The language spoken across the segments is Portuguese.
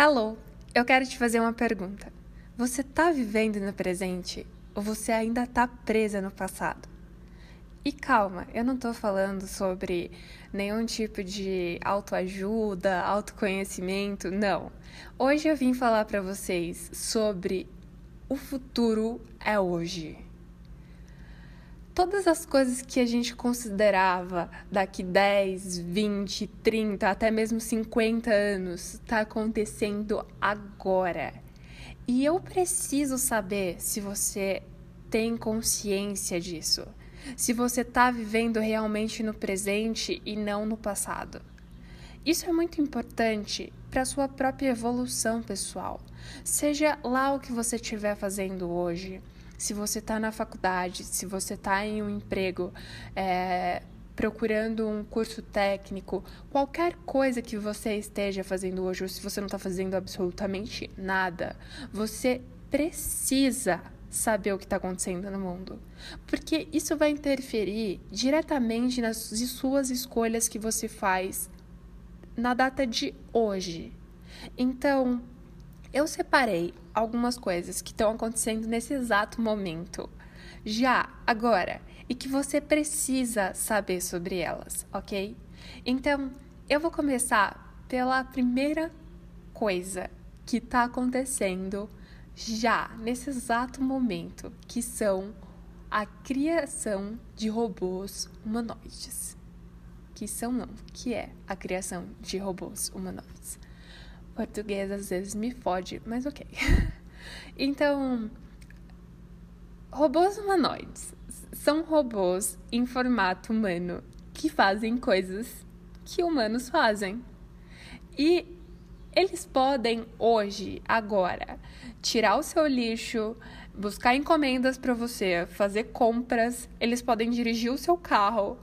Alô, eu quero te fazer uma pergunta. Você tá vivendo no presente ou você ainda tá presa no passado? E calma, eu não tô falando sobre nenhum tipo de autoajuda, autoconhecimento, não. Hoje eu vim falar para vocês sobre o futuro é hoje todas as coisas que a gente considerava daqui 10, 20, 30, até mesmo 50 anos, está acontecendo agora. E eu preciso saber se você tem consciência disso. Se você está vivendo realmente no presente e não no passado. Isso é muito importante para a sua própria evolução pessoal. Seja lá o que você estiver fazendo hoje se você está na faculdade, se você está em um emprego, é, procurando um curso técnico, qualquer coisa que você esteja fazendo hoje, ou se você não está fazendo absolutamente nada, você precisa saber o que está acontecendo no mundo. Porque isso vai interferir diretamente nas suas escolhas que você faz na data de hoje. Então, eu separei algumas coisas que estão acontecendo nesse exato momento, já agora, e que você precisa saber sobre elas, ok? Então, eu vou começar pela primeira coisa que está acontecendo já nesse exato momento, que são a criação de robôs humanoides. Que são não, que é a criação de robôs humanoides. Português às vezes me fode, mas ok. então, robôs humanoides são robôs em formato humano que fazem coisas que humanos fazem. E eles podem hoje, agora, tirar o seu lixo, buscar encomendas para você, fazer compras, eles podem dirigir o seu carro.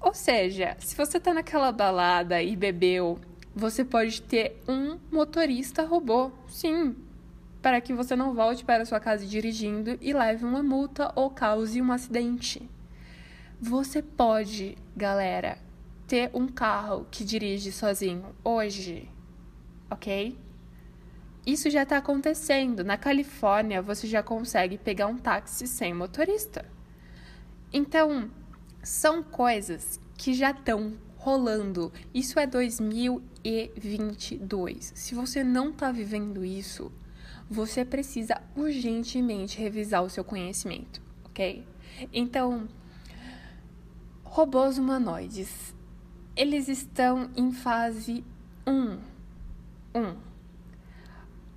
Ou seja, se você está naquela balada e bebeu você pode ter um motorista robô, sim, para que você não volte para sua casa dirigindo e leve uma multa ou cause um acidente. Você pode, galera, ter um carro que dirige sozinho hoje, ok? Isso já está acontecendo. Na Califórnia, você já consegue pegar um táxi sem motorista. Então, são coisas que já estão rolando. Isso é 2022. Se você não está vivendo isso, você precisa urgentemente revisar o seu conhecimento, ok? Então, robôs humanoides, eles estão em fase 1. 1.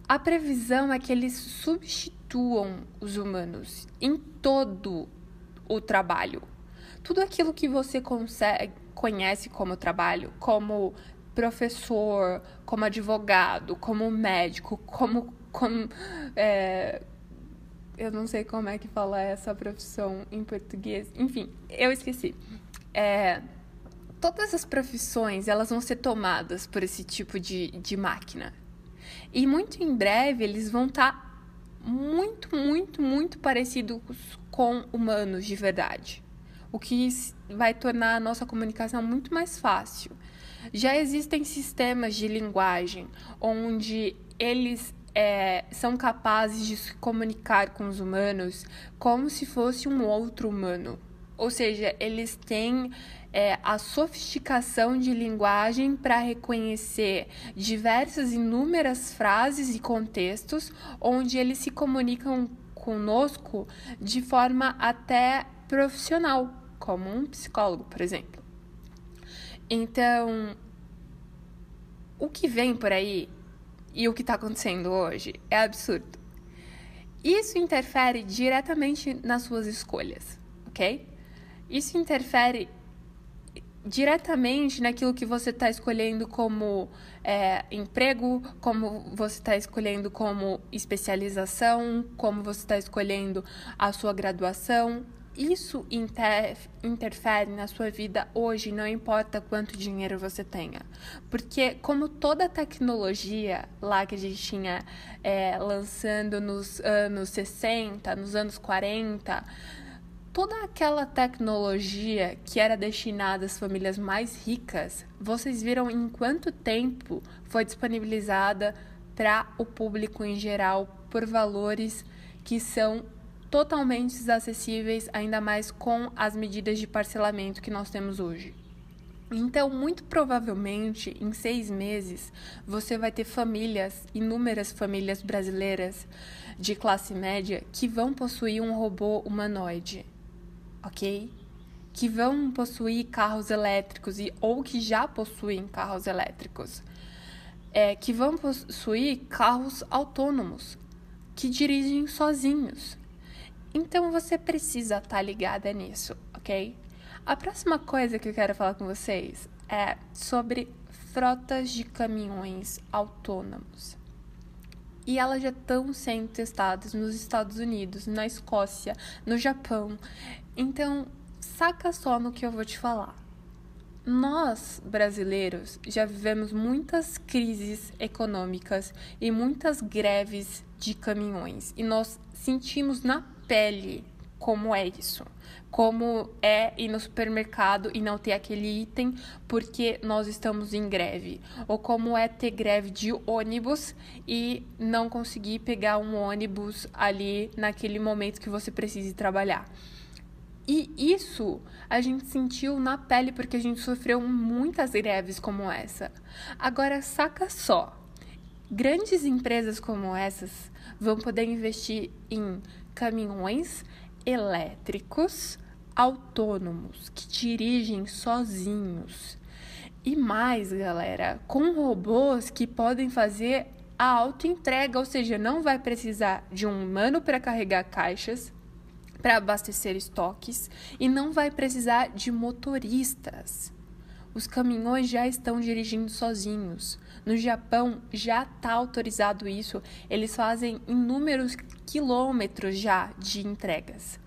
A previsão é que eles substituam os humanos em todo o trabalho. Tudo aquilo que você consegue, conhece como trabalho, como professor, como advogado, como médico, como. como é, eu não sei como é que fala essa profissão em português. Enfim, eu esqueci. É, todas as profissões elas vão ser tomadas por esse tipo de, de máquina. E muito em breve eles vão estar tá muito, muito, muito parecidos com humanos de verdade o que vai tornar a nossa comunicação muito mais fácil. Já existem sistemas de linguagem onde eles é, são capazes de se comunicar com os humanos como se fosse um outro humano. Ou seja, eles têm é, a sofisticação de linguagem para reconhecer diversas inúmeras frases e contextos onde eles se comunicam conosco de forma até profissional como um psicólogo, por exemplo. Então, o que vem por aí e o que está acontecendo hoje é absurdo. Isso interfere diretamente nas suas escolhas, ok? Isso interfere diretamente naquilo que você está escolhendo como é, emprego, como você está escolhendo como especialização, como você está escolhendo a sua graduação isso inter, interfere na sua vida hoje, não importa quanto dinheiro você tenha. Porque, como toda tecnologia lá que a gente tinha é, lançando nos anos 60, nos anos 40, toda aquela tecnologia que era destinada às famílias mais ricas, vocês viram em quanto tempo foi disponibilizada para o público em geral por valores que são totalmente acessíveis, ainda mais com as medidas de parcelamento que nós temos hoje. Então, muito provavelmente, em seis meses, você vai ter famílias, inúmeras famílias brasileiras de classe média, que vão possuir um robô humanoide, ok? Que vão possuir carros elétricos e ou que já possuem carros elétricos, é, que vão possuir carros autônomos, que dirigem sozinhos. Então, você precisa estar tá ligada nisso, ok? A próxima coisa que eu quero falar com vocês é sobre frotas de caminhões autônomos. E elas já estão sendo testadas nos Estados Unidos, na Escócia, no Japão. Então, saca só no que eu vou te falar. Nós, brasileiros, já vivemos muitas crises econômicas e muitas greves de caminhões e nós sentimos na pele como é isso. Como é ir no supermercado e não ter aquele item porque nós estamos em greve. Ou como é ter greve de ônibus e não conseguir pegar um ônibus ali naquele momento que você precisa trabalhar. E isso a gente sentiu na pele porque a gente sofreu muitas greves como essa. Agora, saca só: grandes empresas como essas vão poder investir em caminhões elétricos autônomos que dirigem sozinhos. E mais, galera, com robôs que podem fazer a autoentrega, ou seja, não vai precisar de um humano para carregar caixas, para abastecer estoques e não vai precisar de motoristas. Os caminhões já estão dirigindo sozinhos. No Japão já está autorizado isso. Eles fazem inúmeros quilômetros já de entregas.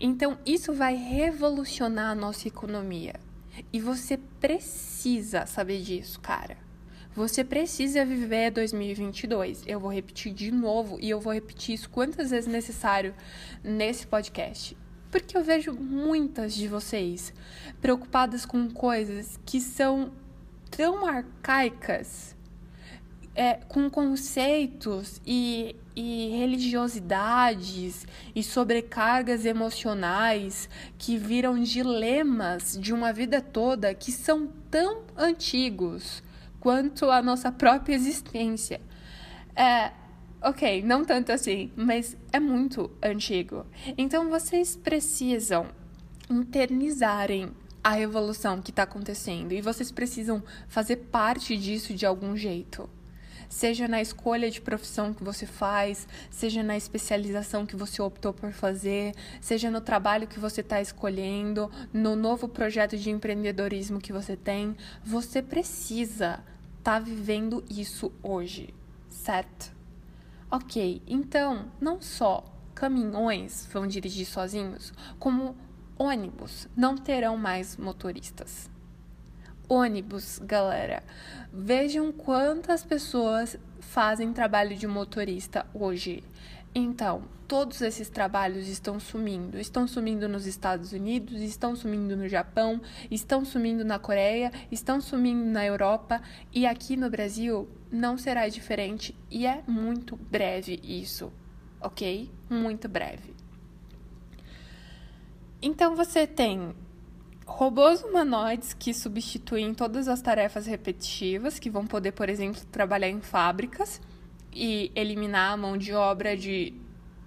Então, isso vai revolucionar a nossa economia. E você precisa saber disso, cara. Você precisa viver 2022. Eu vou repetir de novo e eu vou repetir isso quantas vezes necessário nesse podcast. Porque eu vejo muitas de vocês preocupadas com coisas que são tão arcaicas, é, com conceitos e, e religiosidades e sobrecargas emocionais que viram dilemas de uma vida toda que são tão antigos quanto a nossa própria existência. É, ok, não tanto assim, mas é muito antigo. Então vocês precisam internizarem a revolução que está acontecendo e vocês precisam fazer parte disso de algum jeito. Seja na escolha de profissão que você faz, seja na especialização que você optou por fazer, seja no trabalho que você está escolhendo, no novo projeto de empreendedorismo que você tem, você precisa está vivendo isso hoje, certo? Ok, então não só caminhões vão dirigir sozinhos, como ônibus não terão mais motoristas. Ônibus, galera, vejam quantas pessoas fazem trabalho de motorista hoje. Então, todos esses trabalhos estão sumindo. Estão sumindo nos Estados Unidos, estão sumindo no Japão, estão sumindo na Coreia, estão sumindo na Europa e aqui no Brasil não será diferente e é muito breve isso, ok? Muito breve. Então você tem robôs humanoides que substituem todas as tarefas repetitivas, que vão poder, por exemplo, trabalhar em fábricas e eliminar a mão de obra de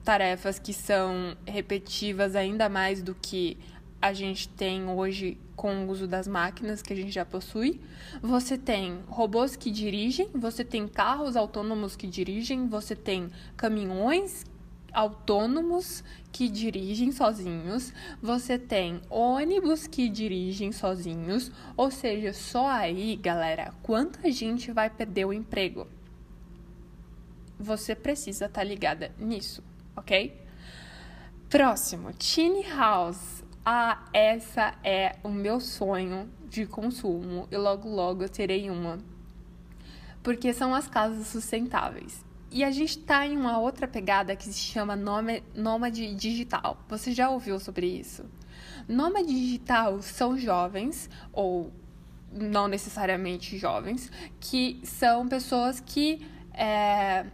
tarefas que são repetitivas ainda mais do que a gente tem hoje com o uso das máquinas que a gente já possui. Você tem robôs que dirigem, você tem carros autônomos que dirigem, você tem caminhões autônomos que dirigem sozinhos, você tem ônibus que dirigem sozinhos, ou seja, só aí, galera, quanta gente vai perder o emprego? você precisa estar tá ligada nisso, ok? Próximo, Tiny House. Ah, essa é o meu sonho de consumo e logo logo eu terei uma. Porque são as casas sustentáveis. E a gente tá em uma outra pegada que se chama nômade digital. Você já ouviu sobre isso? Nômade digital são jovens ou não necessariamente jovens, que são pessoas que é,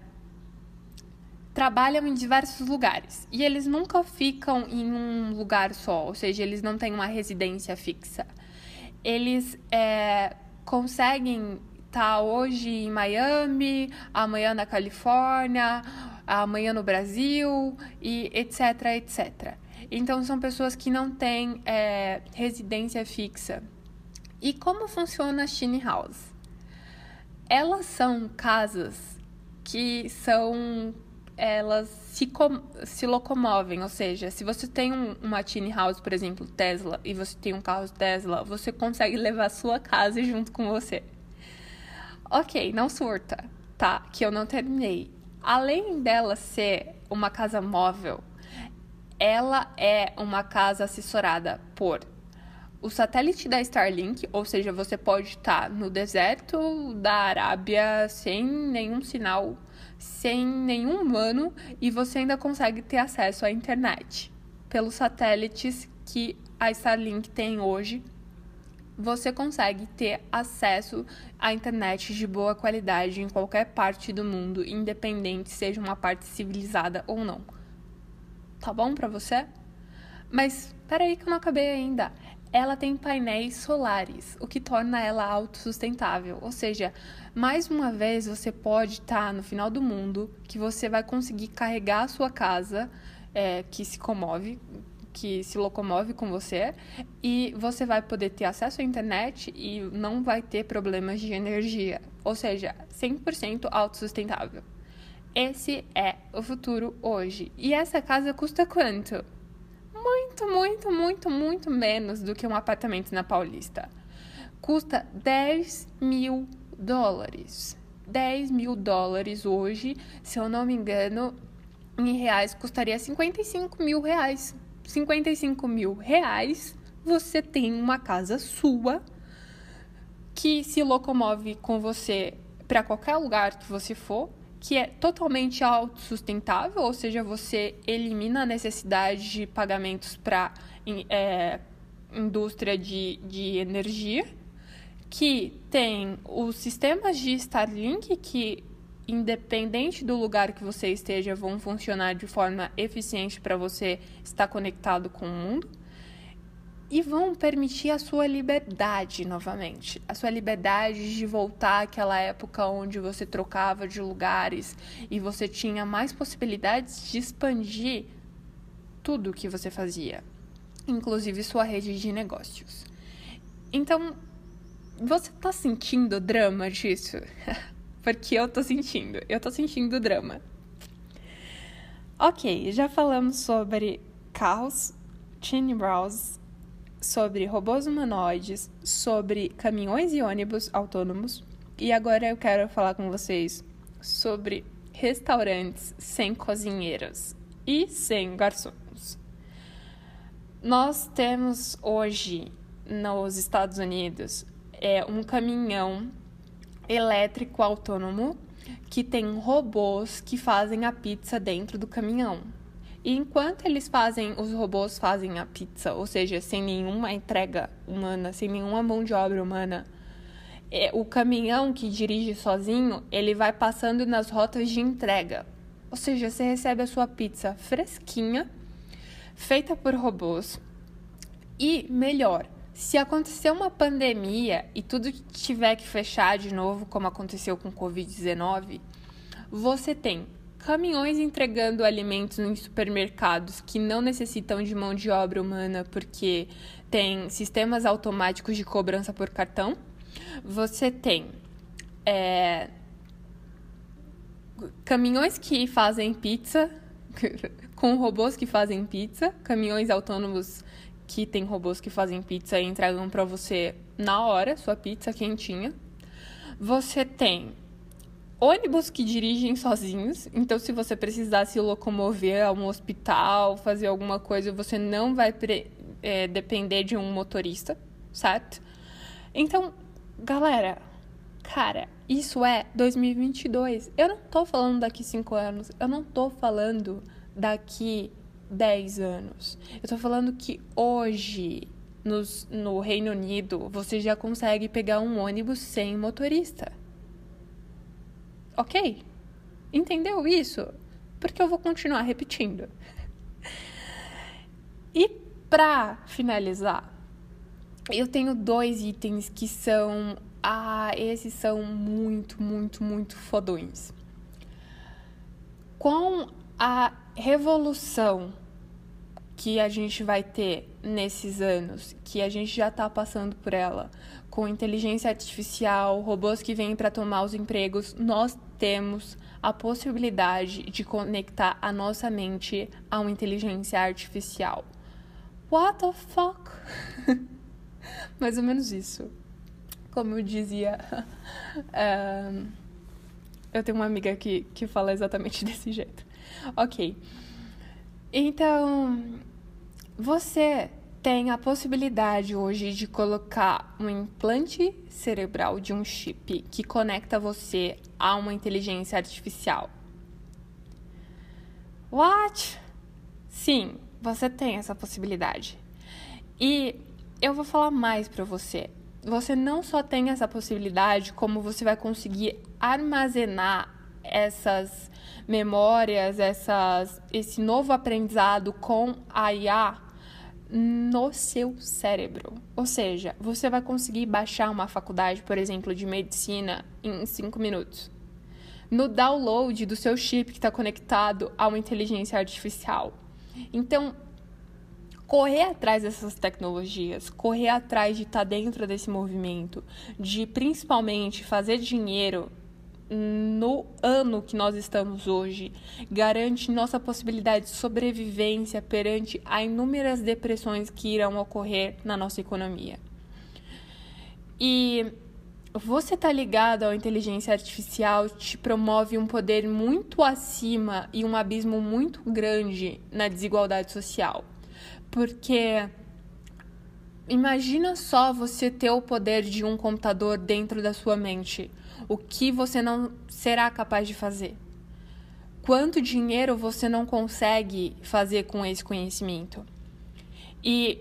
trabalham em diversos lugares e eles nunca ficam em um lugar só, ou seja, eles não têm uma residência fixa. Eles é, conseguem estar hoje em Miami, amanhã na Califórnia, amanhã no Brasil e etc, etc. Então são pessoas que não têm é, residência fixa. E como funciona a Tiny House? Elas são casas que são elas se, se locomovem, ou seja, se você tem um, uma tiny house, por exemplo, Tesla, e você tem um carro Tesla, você consegue levar a sua casa junto com você. Ok, não surta, tá? Que eu não terminei. Além dela ser uma casa móvel, ela é uma casa assessorada por o satélite da Starlink, ou seja, você pode estar no deserto da Arábia sem nenhum sinal sem nenhum humano e você ainda consegue ter acesso à internet. Pelos satélites que a Starlink tem hoje, você consegue ter acesso à internet de boa qualidade em qualquer parte do mundo, independente seja uma parte civilizada ou não. Tá bom para você? Mas peraí que eu não acabei ainda ela tem painéis solares, o que torna ela autossustentável. Ou seja, mais uma vez você pode estar no final do mundo, que você vai conseguir carregar a sua casa, é, que se comove, que se locomove com você, e você vai poder ter acesso à internet e não vai ter problemas de energia. Ou seja, 100% autossustentável. Esse é o futuro hoje. E essa casa custa quanto? Muito, muito, muito, muito menos do que um apartamento na Paulista. Custa 10 mil dólares. 10 mil dólares hoje, se eu não me engano, em reais custaria 55 mil reais. 55 mil reais, você tem uma casa sua que se locomove com você para qualquer lugar que você for que é totalmente autossustentável, ou seja, você elimina a necessidade de pagamentos para é, indústria de, de energia, que tem os sistemas de Starlink que independente do lugar que você esteja, vão funcionar de forma eficiente para você estar conectado com o mundo e vão permitir a sua liberdade novamente. A sua liberdade de voltar àquela época onde você trocava de lugares e você tinha mais possibilidades de expandir tudo o que você fazia, inclusive sua rede de negócios. Então, você tá sentindo drama disso? Porque eu tô sentindo, eu tô sentindo drama. Ok, já falamos sobre carros, Chin Browse sobre robôs humanoides, sobre caminhões e ônibus autônomos. E agora eu quero falar com vocês sobre restaurantes sem cozinheiras e sem garçons. Nós temos hoje nos Estados Unidos é um caminhão elétrico autônomo que tem robôs que fazem a pizza dentro do caminhão. E enquanto eles fazem, os robôs fazem a pizza, ou seja, sem nenhuma entrega humana, sem nenhuma mão de obra humana, é, o caminhão que dirige sozinho, ele vai passando nas rotas de entrega. Ou seja, você recebe a sua pizza fresquinha, feita por robôs. E melhor, se acontecer uma pandemia e tudo tiver que fechar de novo, como aconteceu com o Covid-19, você tem caminhões entregando alimentos em supermercados que não necessitam de mão de obra humana porque tem sistemas automáticos de cobrança por cartão. Você tem é, caminhões que fazem pizza com robôs que fazem pizza, caminhões autônomos que tem robôs que fazem pizza e entregam para você na hora sua pizza quentinha. Você tem ônibus que dirigem sozinhos. Então, se você precisar se locomover a um hospital, fazer alguma coisa, você não vai é, depender de um motorista, certo? Então, galera, cara, isso é 2022. Eu não tô falando daqui 5 anos. Eu não tô falando daqui 10 anos. Eu tô falando que hoje. No Reino Unido, você já consegue pegar um ônibus sem motorista ok, Entendeu isso? Porque eu vou continuar repetindo. E para finalizar, eu tenho dois itens que são. Ah, esses são muito, muito, muito fodões. Com a revolução que a gente vai ter nesses anos, que a gente já está passando por ela, com inteligência artificial, robôs que vêm para tomar os empregos, nós temos a possibilidade de conectar a nossa mente a uma inteligência artificial. What the fuck? Mais ou menos isso. Como eu dizia, um, eu tenho uma amiga que, que fala exatamente desse jeito. Ok. Então, você tem a possibilidade hoje de colocar um implante cerebral de um chip que conecta você a uma inteligência artificial. What? Sim, você tem essa possibilidade. E eu vou falar mais para você. Você não só tem essa possibilidade, como você vai conseguir armazenar essas memórias, essas, esse novo aprendizado com a IA no seu cérebro. Ou seja, você vai conseguir baixar uma faculdade, por exemplo, de medicina em 5 minutos. No download do seu chip que está conectado a uma inteligência artificial. Então, correr atrás dessas tecnologias, correr atrás de estar tá dentro desse movimento, de principalmente fazer dinheiro no ano que nós estamos hoje, garante nossa possibilidade de sobrevivência perante a inúmeras depressões que irão ocorrer na nossa economia. E você tá ligado à inteligência artificial te promove um poder muito acima e um abismo muito grande na desigualdade social. Porque imagina só você ter o poder de um computador dentro da sua mente o que você não será capaz de fazer? Quanto dinheiro você não consegue fazer com esse conhecimento? E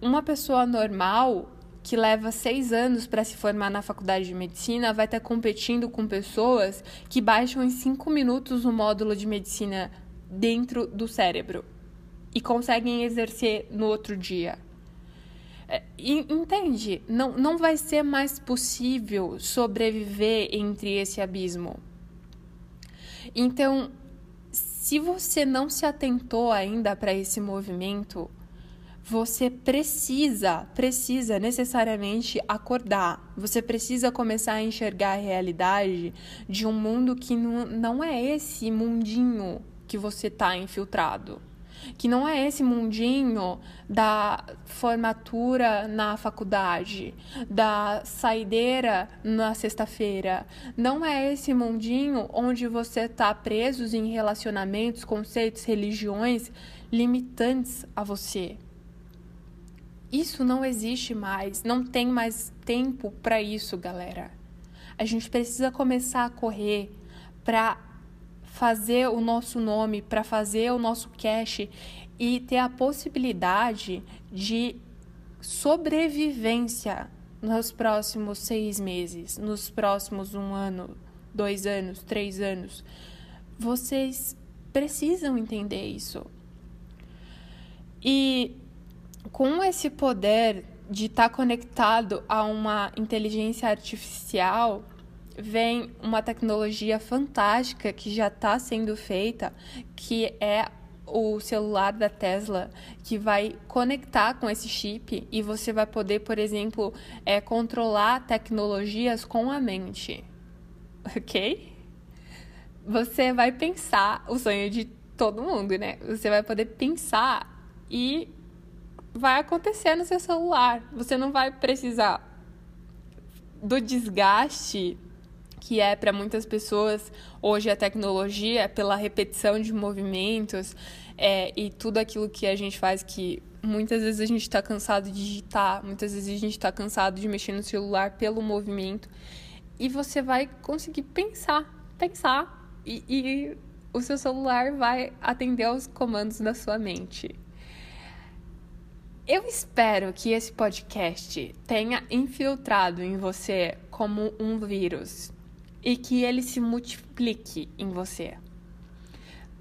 uma pessoa normal que leva seis anos para se formar na faculdade de medicina vai estar competindo com pessoas que baixam em cinco minutos o módulo de medicina dentro do cérebro e conseguem exercer no outro dia. É, entende? Não, não vai ser mais possível sobreviver entre esse abismo. Então, se você não se atentou ainda para esse movimento, você precisa, precisa necessariamente acordar. Você precisa começar a enxergar a realidade de um mundo que não, não é esse mundinho que você está infiltrado que não é esse mundinho da formatura na faculdade, da saideira na sexta-feira. Não é esse mundinho onde você está preso em relacionamentos, conceitos, religiões limitantes a você. Isso não existe mais, não tem mais tempo para isso, galera. A gente precisa começar a correr para fazer o nosso nome, para fazer o nosso cash e ter a possibilidade de sobrevivência nos próximos seis meses, nos próximos um ano, dois anos, três anos. Vocês precisam entender isso. E com esse poder de estar tá conectado a uma inteligência artificial, vem uma tecnologia fantástica que já está sendo feita, que é o celular da Tesla que vai conectar com esse chip e você vai poder, por exemplo, é, controlar tecnologias com a mente. Ok? Você vai pensar o sonho de todo mundo, né? Você vai poder pensar e vai acontecer no seu celular. Você não vai precisar do desgaste que é para muitas pessoas hoje a tecnologia pela repetição de movimentos é, e tudo aquilo que a gente faz que muitas vezes a gente está cansado de digitar, muitas vezes a gente está cansado de mexer no celular pelo movimento e você vai conseguir pensar, pensar e, e o seu celular vai atender aos comandos da sua mente. Eu espero que esse podcast tenha infiltrado em você como um vírus e que ele se multiplique em você.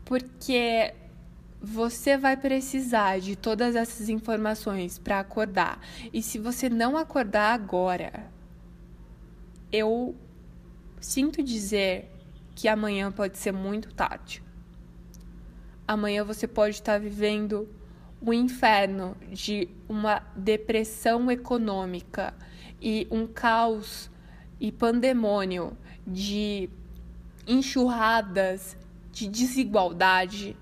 Porque você vai precisar de todas essas informações para acordar. E se você não acordar agora, eu sinto dizer que amanhã pode ser muito tarde. Amanhã você pode estar vivendo o inferno de uma depressão econômica e um caos e pandemônio de enxurradas de desigualdade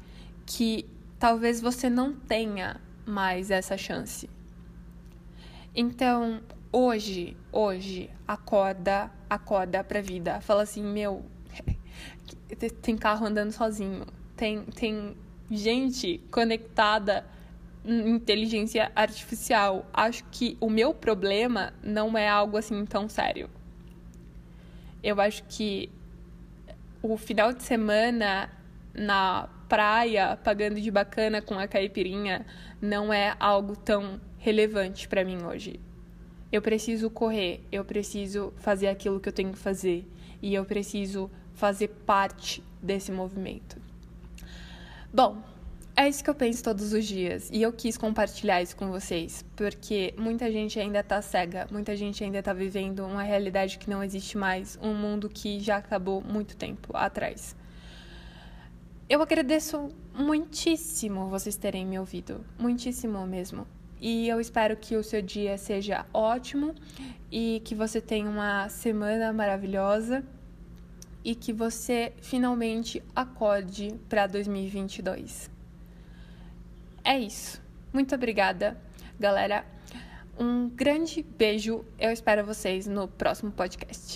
que talvez você não tenha mais essa chance. Então, hoje, hoje, acorda, acorda pra vida. Fala assim, meu, tem carro andando sozinho, tem, tem gente conectada inteligência artificial. Acho que o meu problema não é algo assim tão sério. Eu acho que o final de semana na praia, pagando de bacana com a caipirinha, não é algo tão relevante para mim hoje. Eu preciso correr, eu preciso fazer aquilo que eu tenho que fazer e eu preciso fazer parte desse movimento. Bom, é isso que eu penso todos os dias e eu quis compartilhar isso com vocês, porque muita gente ainda tá cega, muita gente ainda tá vivendo uma realidade que não existe mais, um mundo que já acabou muito tempo atrás. Eu agradeço muitíssimo vocês terem me ouvido, muitíssimo mesmo. E eu espero que o seu dia seja ótimo e que você tenha uma semana maravilhosa e que você finalmente acorde para 2022. É isso. Muito obrigada, galera. Um grande beijo. Eu espero vocês no próximo podcast.